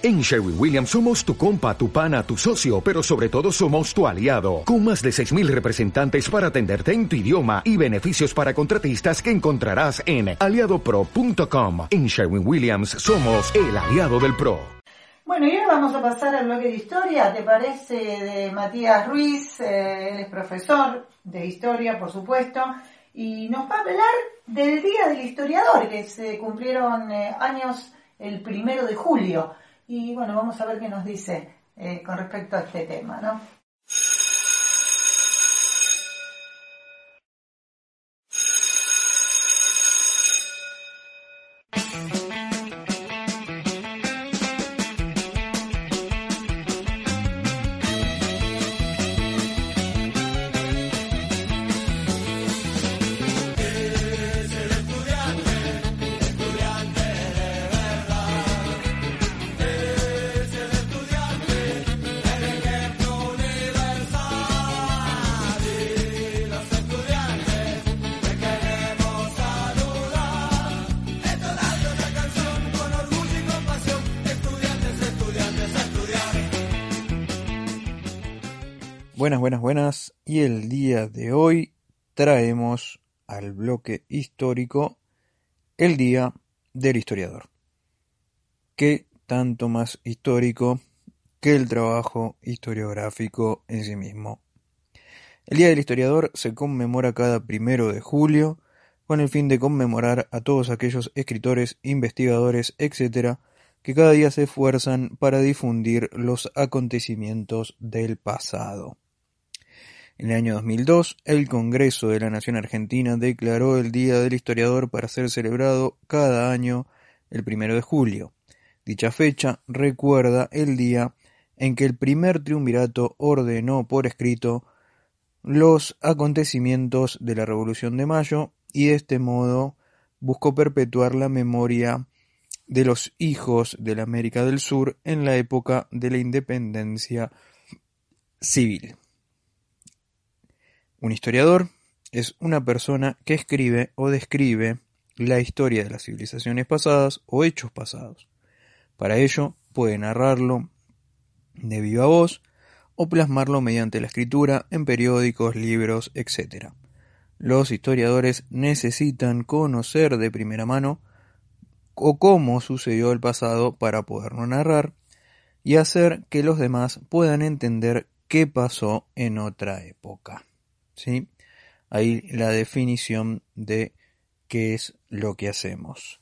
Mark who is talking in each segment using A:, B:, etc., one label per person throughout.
A: En Sherwin Williams somos tu compa, tu pana, tu socio, pero sobre todo somos tu aliado, con más de 6.000 representantes para atenderte en tu idioma y beneficios para contratistas que encontrarás en aliadopro.com. En Sherwin Williams somos el aliado del PRO.
B: Bueno, y ahora vamos a pasar al bloque de historia, ¿te parece? De Matías Ruiz, eh, él es profesor de historia, por supuesto, y nos va a hablar del Día del Historiador, que se cumplieron eh, años el primero de julio. Y bueno, vamos a ver qué nos dice eh, con respecto a este tema, ¿no?
C: Buenas, buenas, buenas. Y el día de hoy traemos al bloque histórico el Día del Historiador. ¿Qué tanto más histórico que el trabajo historiográfico en sí mismo? El Día del Historiador se conmemora cada primero de julio con el fin de conmemorar a todos aquellos escritores, investigadores, etc., que cada día se esfuerzan para difundir los acontecimientos del pasado. En el año 2002, el Congreso de la Nación Argentina declaró el Día del Historiador para ser celebrado cada año el primero de julio. Dicha fecha recuerda el día en que el primer triunvirato ordenó por escrito los acontecimientos de la Revolución de Mayo y de este modo buscó perpetuar la memoria de los hijos de la América del Sur en la época de la independencia civil. Un historiador es una persona que escribe o describe la historia de las civilizaciones pasadas o hechos pasados. Para ello puede narrarlo de viva voz o plasmarlo mediante la escritura en periódicos, libros, etc. Los historiadores necesitan conocer de primera mano o cómo sucedió el pasado para poderlo narrar y hacer que los demás puedan entender qué pasó en otra época. ¿Sí? Ahí la definición de qué es lo que hacemos.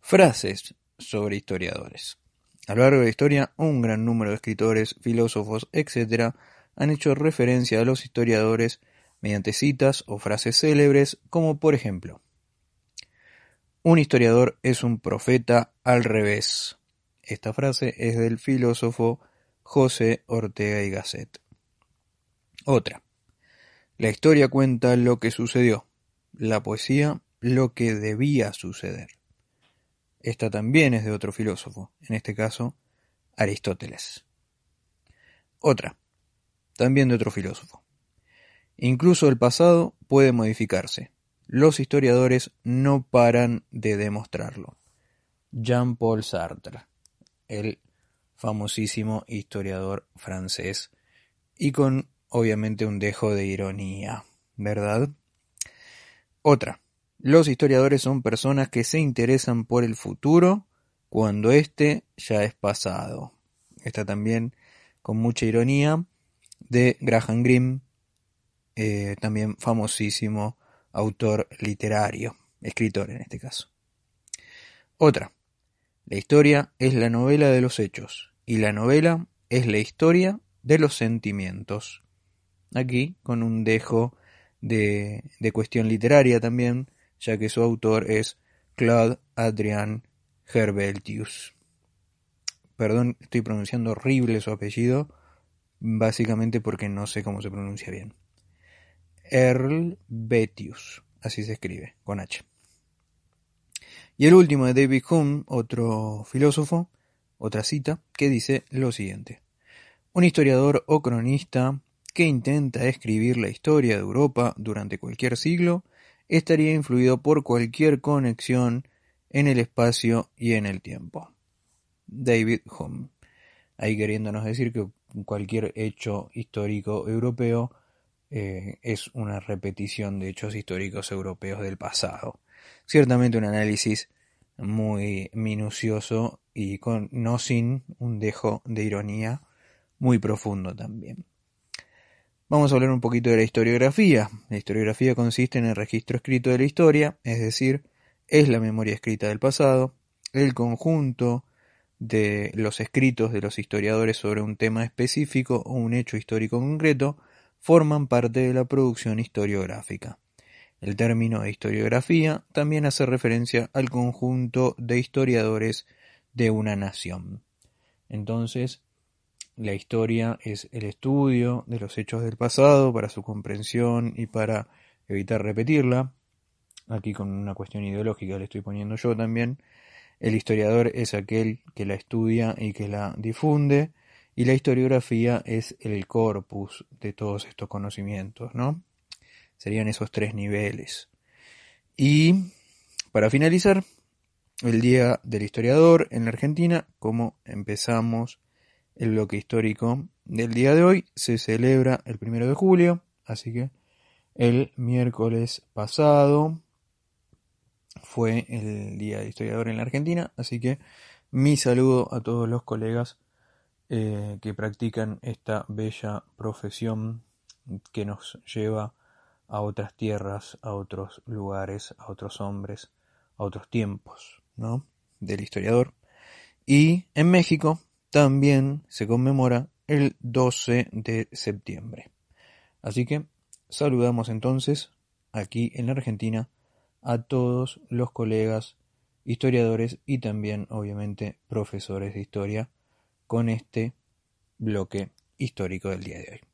C: Frases sobre historiadores. A lo largo de la historia, un gran número de escritores, filósofos, etc., han hecho referencia a los historiadores mediante citas o frases célebres, como por ejemplo, un historiador es un profeta al revés. Esta frase es del filósofo José Ortega y Gasset. Otra. La historia cuenta lo que sucedió, la poesía lo que debía suceder. Esta también es de otro filósofo, en este caso Aristóteles. Otra, también de otro filósofo. Incluso el pasado puede modificarse. Los historiadores no paran de demostrarlo. Jean-Paul Sartre, el famosísimo historiador francés, y con obviamente un dejo de ironía, ¿verdad? Otra. Los historiadores son personas que se interesan por el futuro cuando éste ya es pasado. Está también con mucha ironía de Graham Greene, eh, también famosísimo autor literario, escritor en este caso. Otra. La historia es la novela de los hechos y la novela es la historia de los sentimientos aquí con un dejo de, cuestión literaria también, ya que su autor es Claude Adrian Herbeltius. Perdón, estoy pronunciando horrible su apellido, básicamente porque no sé cómo se pronuncia bien. Betius, así se escribe, con H. Y el último de David Hume, otro filósofo, otra cita, que dice lo siguiente. Un historiador o cronista que intenta escribir la historia de Europa durante cualquier siglo, estaría influido por cualquier conexión en el espacio y en el tiempo. David Hume. Ahí queriéndonos decir que cualquier hecho histórico europeo eh, es una repetición de hechos históricos europeos del pasado. Ciertamente un análisis muy minucioso y con, no sin un dejo de ironía muy profundo también. Vamos a hablar un poquito de la historiografía. La historiografía consiste en el registro escrito de la historia, es decir, es la memoria escrita del pasado, el conjunto de los escritos de los historiadores sobre un tema específico o un hecho histórico concreto forman parte de la producción historiográfica. El término historiografía también hace referencia al conjunto de historiadores de una nación. Entonces, la historia es el estudio de los hechos del pasado para su comprensión y para evitar repetirla. Aquí con una cuestión ideológica le estoy poniendo yo también. El historiador es aquel que la estudia y que la difunde, y la historiografía es el corpus de todos estos conocimientos, ¿no? Serían esos tres niveles. Y para finalizar, el Día del Historiador en la Argentina, como empezamos el bloque histórico del día de hoy, se celebra el primero de julio, así que el miércoles pasado fue el Día del Historiador en la Argentina, así que mi saludo a todos los colegas eh, que practican esta bella profesión que nos lleva a otras tierras, a otros lugares, a otros hombres, a otros tiempos, ¿no? Del historiador. Y en México también se conmemora el 12 de septiembre. Así que saludamos entonces aquí en la Argentina a todos los colegas historiadores y también obviamente profesores de historia con este bloque histórico del día de hoy.